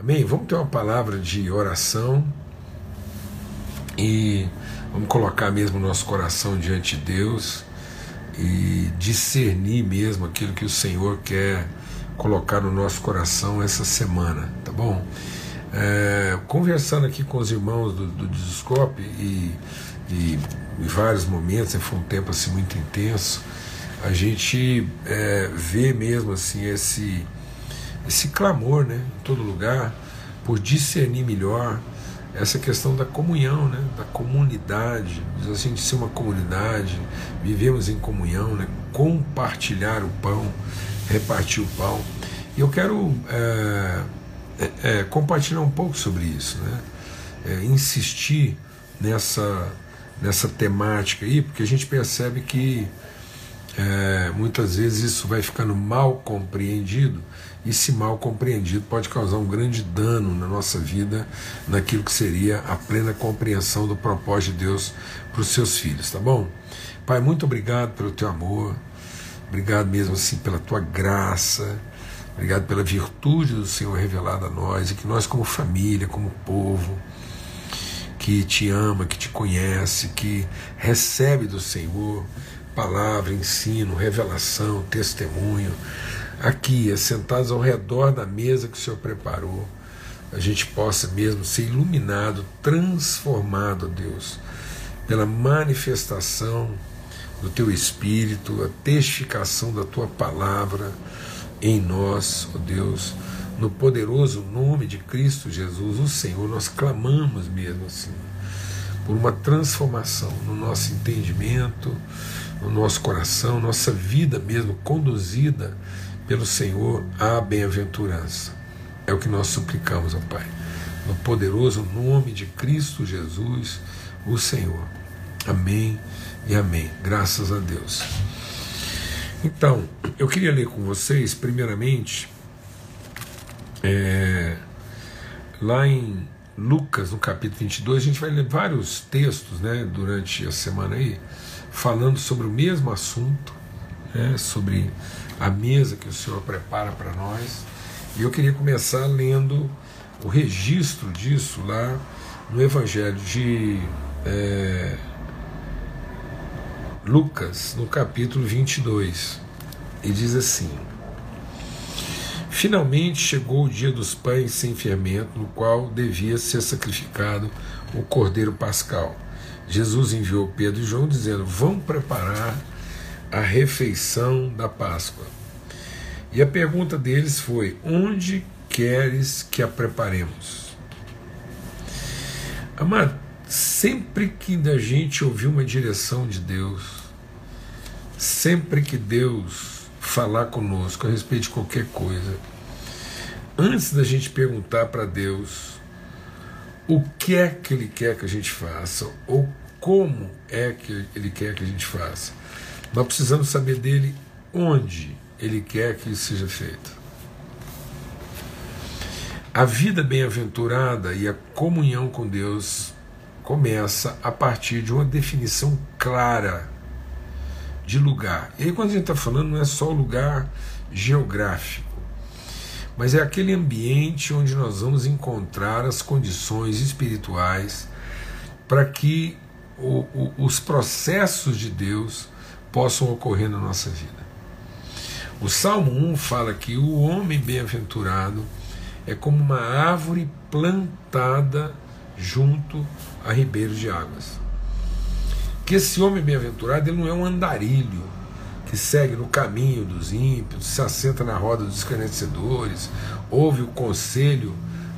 Amém? Vamos ter uma palavra de oração e vamos colocar mesmo o nosso coração diante de Deus e discernir mesmo aquilo que o Senhor quer colocar no nosso coração essa semana, tá bom? É, conversando aqui com os irmãos do, do Discope e, e em vários momentos, né, foi um tempo assim muito intenso, a gente é, vê mesmo assim esse, esse clamor né, em todo lugar por discernir melhor essa questão da comunhão, né, da comunidade, assim, de ser uma comunidade, vivemos em comunhão, né, compartilhar o pão, repartir o pão. E eu quero é, é, é, compartilhar um pouco sobre isso, né, é, insistir nessa, nessa temática aí, porque a gente percebe que é, muitas vezes isso vai ficando mal compreendido e se mal compreendido pode causar um grande dano na nossa vida, naquilo que seria a plena compreensão do propósito de Deus para os seus filhos, tá bom? Pai, muito obrigado pelo teu amor, obrigado mesmo assim pela tua graça, obrigado pela virtude do Senhor revelada a nós e que nós como família, como povo, que te ama, que te conhece, que recebe do Senhor palavra, ensino, revelação, testemunho, aqui, sentados ao redor da mesa que o Senhor preparou, a gente possa mesmo ser iluminado, transformado, Deus, pela manifestação do Teu Espírito, a testificação da Tua palavra em nós, ó Deus, no poderoso nome de Cristo Jesus, o Senhor, nós clamamos mesmo assim, por uma transformação no nosso entendimento, no nosso coração, nossa vida mesmo conduzida pelo Senhor à bem-aventurança. É o que nós suplicamos ao Pai. No poderoso nome de Cristo Jesus, o Senhor. Amém e amém. Graças a Deus. Então, eu queria ler com vocês, primeiramente, é, lá em Lucas, no capítulo 22, a gente vai ler vários textos né, durante a semana aí falando sobre o mesmo assunto, né, sobre a mesa que o Senhor prepara para nós. E eu queria começar lendo o registro disso lá no Evangelho de é, Lucas, no capítulo 22. E diz assim: Finalmente chegou o dia dos pães sem fermento, no qual devia ser sacrificado o cordeiro pascal. Jesus enviou Pedro e João dizendo: Vão preparar a refeição da Páscoa. E a pergunta deles foi: Onde queres que a preparemos? Amado, sempre que a gente ouvir uma direção de Deus, sempre que Deus falar conosco a respeito de qualquer coisa, antes da gente perguntar para Deus o que é que Ele quer que a gente faça, ou como é que Ele quer que a gente faça. Nós precisamos saber dele onde Ele quer que isso seja feito. A vida bem-aventurada e a comunhão com Deus começa a partir de uma definição clara de lugar. E aí, quando a gente está falando, não é só o lugar geográfico mas é aquele ambiente onde nós vamos encontrar as condições espirituais para que o, o, os processos de Deus possam ocorrer na nossa vida. O Salmo 1 fala que o homem bem-aventurado é como uma árvore plantada junto a ribeiros de águas. Que esse homem bem-aventurado ele não é um andarilho, que segue no caminho dos ímpios, se assenta na roda dos escarnecedores, ouve o conselho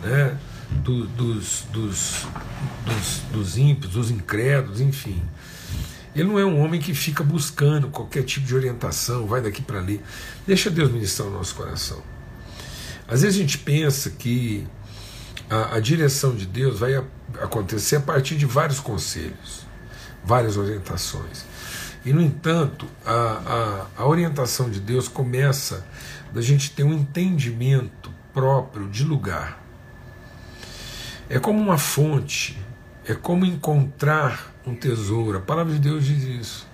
né, do, dos, dos, dos, dos ímpios, dos incrédulos, enfim. Ele não é um homem que fica buscando qualquer tipo de orientação, vai daqui para ali. Deixa Deus ministrar o nosso coração. Às vezes a gente pensa que a, a direção de Deus vai a, acontecer a partir de vários conselhos, várias orientações. E, no entanto, a, a, a orientação de Deus começa da gente ter um entendimento próprio de lugar. É como uma fonte, é como encontrar um tesouro. A palavra de Deus diz isso.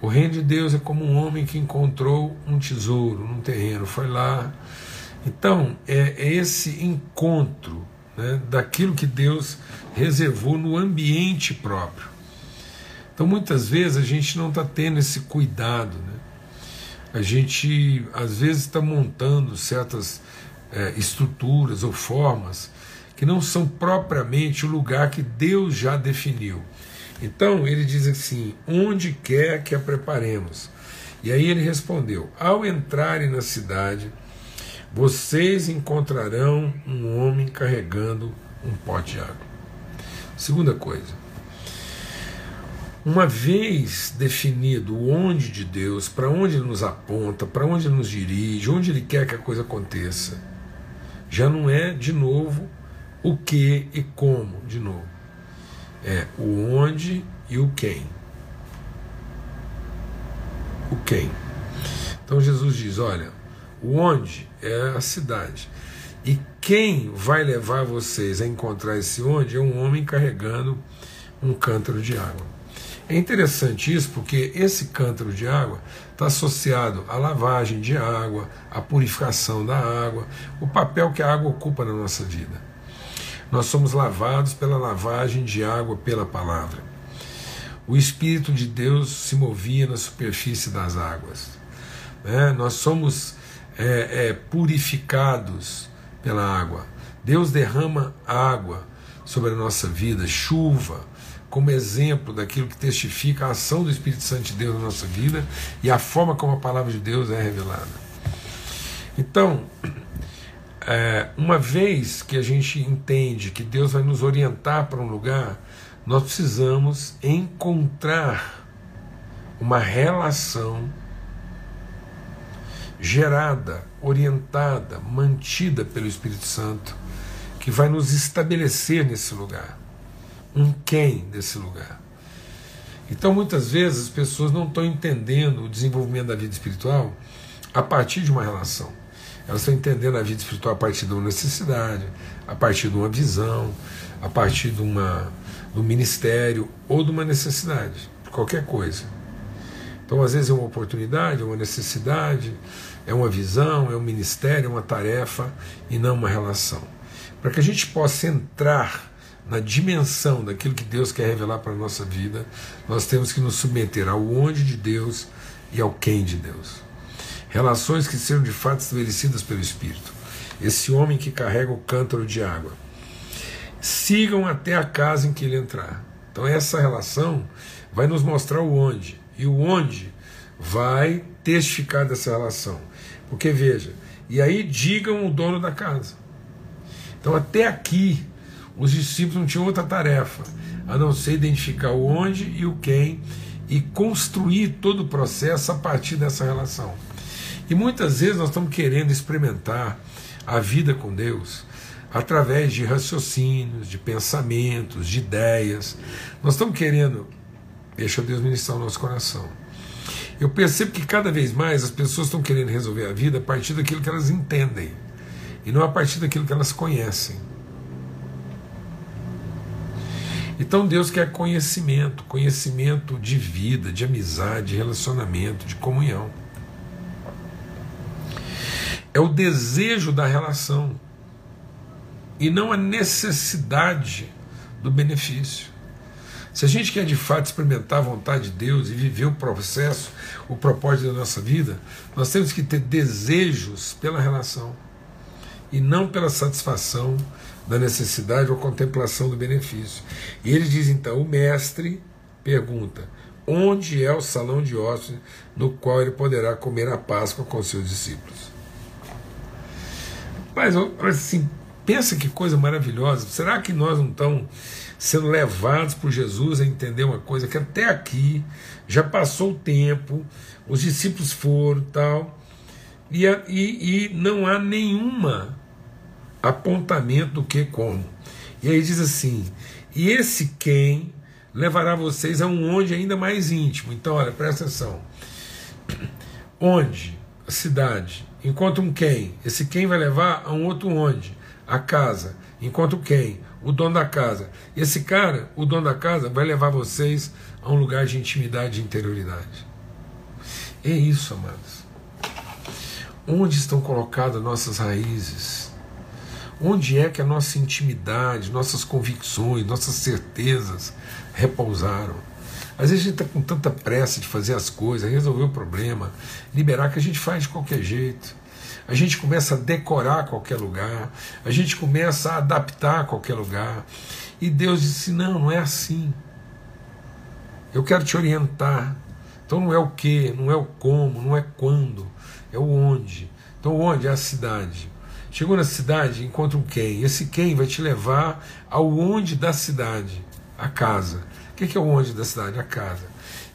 O reino de Deus é como um homem que encontrou um tesouro num terreno, foi lá Então, é, é esse encontro né, daquilo que Deus reservou no ambiente próprio. Então, muitas vezes, a gente não está tendo esse cuidado. Né? A gente, às vezes, está montando certas é, estruturas ou formas que não são propriamente o lugar que Deus já definiu. Então, ele diz assim: onde quer que a preparemos. E aí ele respondeu: ao entrarem na cidade vocês encontrarão um homem carregando um pote de água. Segunda coisa, uma vez definido o onde de Deus, para onde ele nos aponta, para onde ele nos dirige, onde ele quer que a coisa aconteça, já não é de novo o que e como, de novo. É o onde e o quem. O quem. Então Jesus diz: olha, o onde é a cidade. E quem vai levar vocês a encontrar esse onde é um homem carregando um cântaro de água. É interessante isso porque esse cântaro de água está associado à lavagem de água, à purificação da água, o papel que a água ocupa na nossa vida. Nós somos lavados pela lavagem de água pela palavra. O Espírito de Deus se movia na superfície das águas. Né? Nós somos é, é, purificados pela água. Deus derrama água sobre a nossa vida, chuva, como exemplo daquilo que testifica a ação do Espírito Santo de Deus na nossa vida e a forma como a palavra de Deus é revelada. Então, é, uma vez que a gente entende que Deus vai nos orientar para um lugar, nós precisamos encontrar uma relação gerada, orientada, mantida pelo Espírito Santo, que vai nos estabelecer nesse lugar. Um quem desse lugar. Então, muitas vezes, as pessoas não estão entendendo o desenvolvimento da vida espiritual a partir de uma relação. Elas estão entendendo a vida espiritual a partir de uma necessidade, a partir de uma visão, a partir de, uma, de um ministério ou de uma necessidade, qualquer coisa. Então, às vezes, é uma oportunidade, é uma necessidade, é uma visão, é um ministério, é uma tarefa e não uma relação. Para que a gente possa entrar na dimensão daquilo que Deus quer revelar para a nossa vida, nós temos que nos submeter ao onde de Deus e ao quem de Deus. Relações que sejam de fato estabelecidas pelo Espírito. Esse homem que carrega o cântaro de água. Sigam até a casa em que ele entrar. Então, essa relação vai nos mostrar o onde. E o onde vai testificar dessa relação. Porque veja, e aí digam o dono da casa. Então até aqui os discípulos não tinham outra tarefa a não ser identificar o onde e o quem e construir todo o processo a partir dessa relação. E muitas vezes nós estamos querendo experimentar a vida com Deus através de raciocínios, de pensamentos, de ideias. Nós estamos querendo, deixa Deus ministrar o nosso coração eu percebo que cada vez mais as pessoas estão querendo resolver a vida a partir daquilo que elas entendem e não a partir daquilo que elas conhecem. Então Deus quer conhecimento, conhecimento de vida, de amizade, de relacionamento, de comunhão. É o desejo da relação e não a necessidade do benefício. Se a gente quer de fato experimentar a vontade de Deus e viver o processo, o propósito da nossa vida, nós temos que ter desejos pela relação e não pela satisfação da necessidade ou contemplação do benefício. E ele diz então: o mestre pergunta: onde é o salão de ossos no qual ele poderá comer a Páscoa com seus discípulos? Mas assim, pensa que coisa maravilhosa. Será que nós não estamos sendo levados por Jesus a entender uma coisa que até aqui já passou o tempo, os discípulos foram tal, e, e, e não há nenhuma apontamento do que como. E aí diz assim: e esse quem levará vocês a um onde ainda mais íntimo. Então, olha, presta atenção. Onde? Cidade. Enquanto um quem. Esse quem vai levar a um outro onde? A casa. Enquanto quem? o dono da casa. Esse cara, o dono da casa, vai levar vocês a um lugar de intimidade e interioridade. É isso, amados. Onde estão colocadas nossas raízes? Onde é que a nossa intimidade, nossas convicções, nossas certezas repousaram? Às vezes a gente está com tanta pressa de fazer as coisas, resolver o problema, liberar que a gente faz de qualquer jeito. A gente começa a decorar qualquer lugar, a gente começa a adaptar qualquer lugar. E Deus disse: não, não é assim. Eu quero te orientar. Então não é o que, não é o como, não é quando, é o onde. Então onde é a cidade. Chegou na cidade, encontra um quem. Esse quem vai te levar ao onde da cidade, a casa. O que é o onde da cidade? A casa.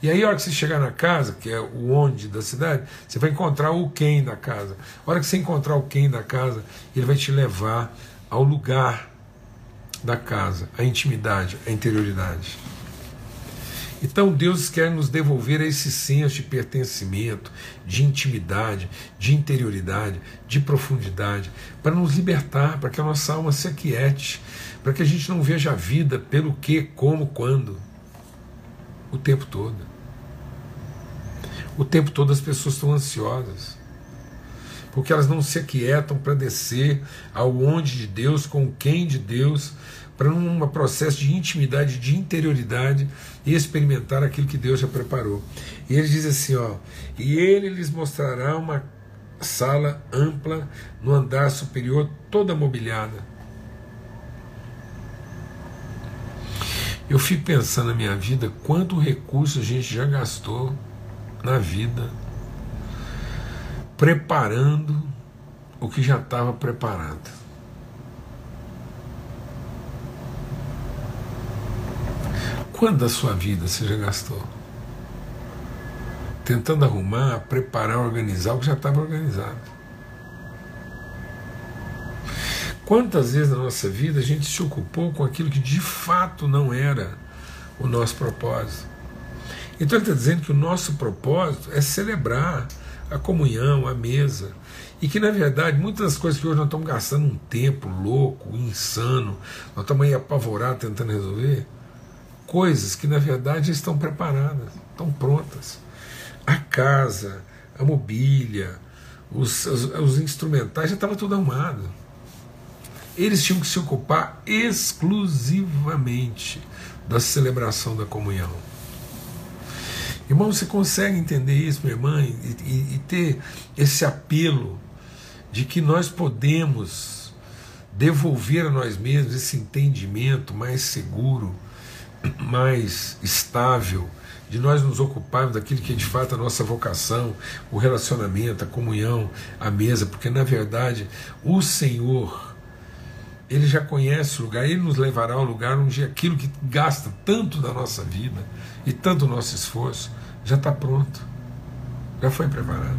E aí, a hora que você chegar na casa, que é o onde da cidade, você vai encontrar o quem da casa. A hora que você encontrar o quem da casa, ele vai te levar ao lugar da casa, a intimidade, a interioridade. Então Deus quer nos devolver esse senso de pertencimento, de intimidade, de interioridade, de profundidade, para nos libertar, para que a nossa alma se aquiete, para que a gente não veja a vida pelo que, como, quando, o tempo todo. O tempo todo as pessoas estão ansiosas, porque elas não se aquietam para descer ao onde de Deus, com quem de Deus, para um processo de intimidade, de interioridade e experimentar aquilo que Deus já preparou. E ele diz assim, ó, e ele lhes mostrará uma sala ampla no andar superior, toda mobiliada. Eu fico pensando na minha vida quanto recurso a gente já gastou na vida preparando o que já estava preparado. Quando da sua vida você já gastou? Tentando arrumar, preparar, organizar o que já estava organizado. Quantas vezes na nossa vida a gente se ocupou com aquilo que de fato não era o nosso propósito? Então ele está dizendo que o nosso propósito é celebrar a comunhão, a mesa. E que na verdade muitas das coisas que hoje nós estamos gastando um tempo louco, insano, nós estamos aí apavorados tentando resolver, coisas que na verdade estão preparadas, estão prontas. A casa, a mobília, os, os, os instrumentais já estava tudo arrumado. Eles tinham que se ocupar exclusivamente da celebração da comunhão. Irmão, você consegue entender isso, minha irmã, e, e, e ter esse apelo de que nós podemos devolver a nós mesmos esse entendimento mais seguro mais estável, de nós nos ocuparmos daquilo que é de fato a nossa vocação, o relacionamento, a comunhão, a mesa, porque na verdade o Senhor, Ele já conhece o lugar, Ele nos levará ao lugar onde aquilo que gasta tanto da nossa vida e tanto o nosso esforço já está pronto, já foi preparado.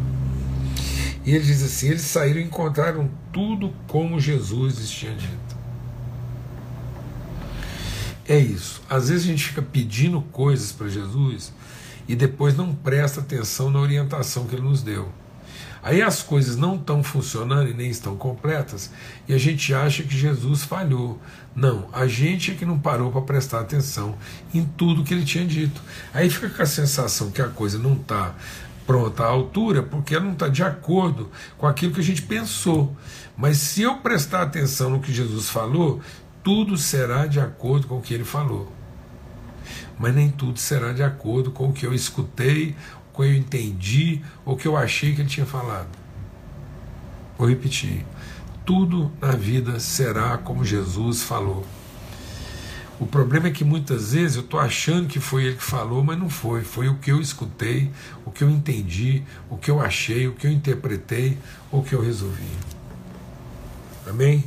E ele diz assim: eles saíram e encontraram tudo como Jesus lhes tinha dito. É isso. Às vezes a gente fica pedindo coisas para Jesus e depois não presta atenção na orientação que ele nos deu. Aí as coisas não estão funcionando e nem estão completas e a gente acha que Jesus falhou. Não, a gente é que não parou para prestar atenção em tudo que ele tinha dito. Aí fica com a sensação que a coisa não está pronta à altura porque ela não está de acordo com aquilo que a gente pensou. Mas se eu prestar atenção no que Jesus falou, tudo será de acordo com o que ele falou. Mas nem tudo será de acordo com o que eu escutei, o que eu entendi, ou o que eu achei que ele tinha falado. Vou repetir. Tudo na vida será como Jesus falou. O problema é que muitas vezes eu estou achando que foi ele que falou, mas não foi. Foi o que eu escutei, o que eu entendi, o que eu achei, o que eu interpretei, o que eu resolvi. Amém?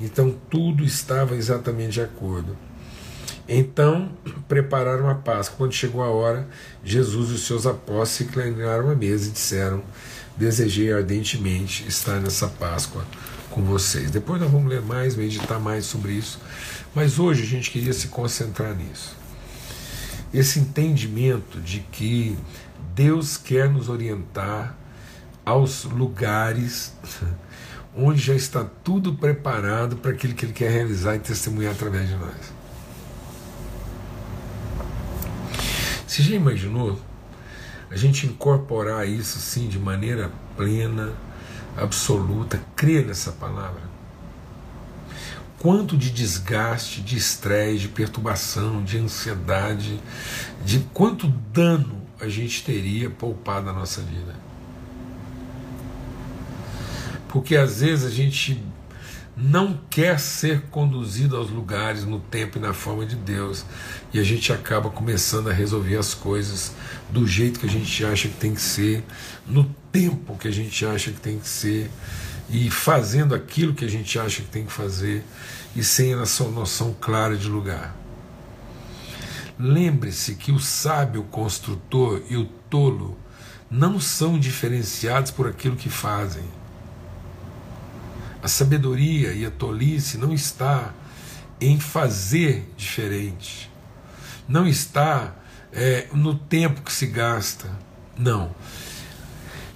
Então tudo estava exatamente de acordo. Então prepararam a Páscoa. Quando chegou a hora, Jesus e os seus apóstolos se inclinaram à mesa e disseram: Desejei ardentemente estar nessa Páscoa com vocês. Depois nós vamos ler mais, meditar mais sobre isso. Mas hoje a gente queria se concentrar nisso. Esse entendimento de que Deus quer nos orientar aos lugares onde já está tudo preparado para aquilo que Ele quer realizar e testemunhar através de nós. Você já imaginou a gente incorporar isso sim de maneira plena, absoluta. Crê nessa palavra. Quanto de desgaste, de estresse, de perturbação, de ansiedade, de quanto dano a gente teria poupado na nossa vida. Porque às vezes a gente não quer ser conduzido aos lugares no tempo e na forma de Deus. E a gente acaba começando a resolver as coisas do jeito que a gente acha que tem que ser, no tempo que a gente acha que tem que ser, e fazendo aquilo que a gente acha que tem que fazer, e sem essa noção clara de lugar. Lembre-se que o sábio construtor e o tolo não são diferenciados por aquilo que fazem a sabedoria e a tolice não está em fazer diferente, não está é, no tempo que se gasta, não.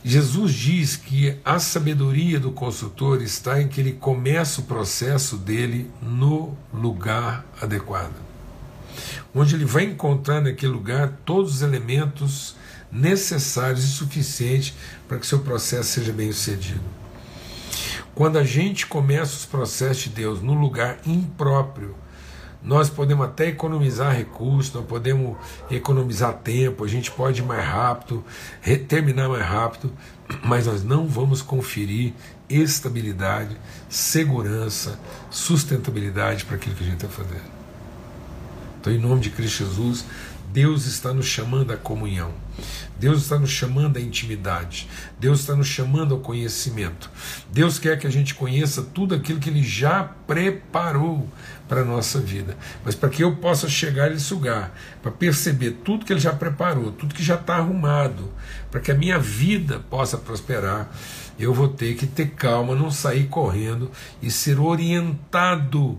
Jesus diz que a sabedoria do consultor está em que ele começa o processo dele no lugar adequado, onde ele vai encontrar naquele lugar todos os elementos necessários e suficientes para que seu processo seja bem sucedido. Quando a gente começa os processos de Deus no lugar impróprio, nós podemos até economizar recursos, nós podemos economizar tempo, a gente pode ir mais rápido, terminar mais rápido, mas nós não vamos conferir estabilidade, segurança, sustentabilidade para aquilo que a gente está fazendo. Então, em nome de Cristo Jesus, Deus está nos chamando à comunhão. Deus está nos chamando à intimidade. Deus está nos chamando ao conhecimento. Deus quer que a gente conheça tudo aquilo que Ele já preparou para a nossa vida. Mas para que eu possa chegar nesse lugar, para perceber tudo que Ele já preparou, tudo que já está arrumado, para que a minha vida possa prosperar, eu vou ter que ter calma, não sair correndo e ser orientado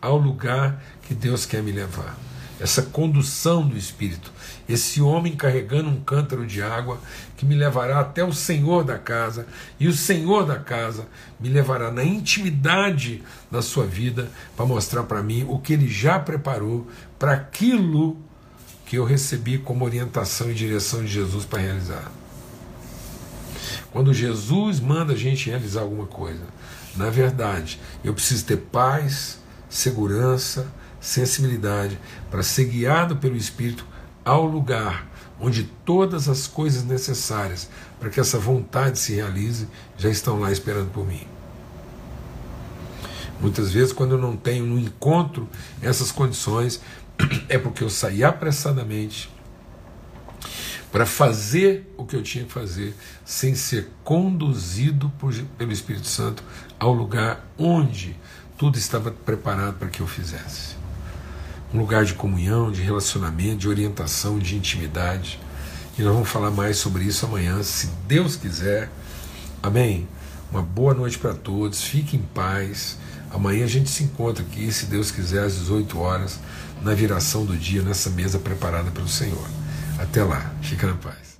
ao lugar que Deus quer me levar essa condução do Espírito, esse homem carregando um cântaro de água que me levará até o Senhor da casa, e o Senhor da casa me levará na intimidade da sua vida para mostrar para mim o que ele já preparou para aquilo que eu recebi como orientação e direção de Jesus para realizar. Quando Jesus manda a gente realizar alguma coisa, na verdade, eu preciso ter paz, segurança, sensibilidade para ser guiado pelo Espírito ao lugar onde todas as coisas necessárias para que essa vontade se realize já estão lá esperando por mim. Muitas vezes, quando eu não tenho no encontro essas condições, é porque eu saí apressadamente para fazer o que eu tinha que fazer, sem ser conduzido por, pelo Espírito Santo ao lugar onde tudo estava preparado para que eu fizesse um lugar de comunhão, de relacionamento, de orientação, de intimidade. E nós vamos falar mais sobre isso amanhã, se Deus quiser. Amém? Uma boa noite para todos, fique em paz. Amanhã a gente se encontra aqui, se Deus quiser, às 18 horas, na viração do dia, nessa mesa preparada pelo Senhor. Até lá, fica na paz.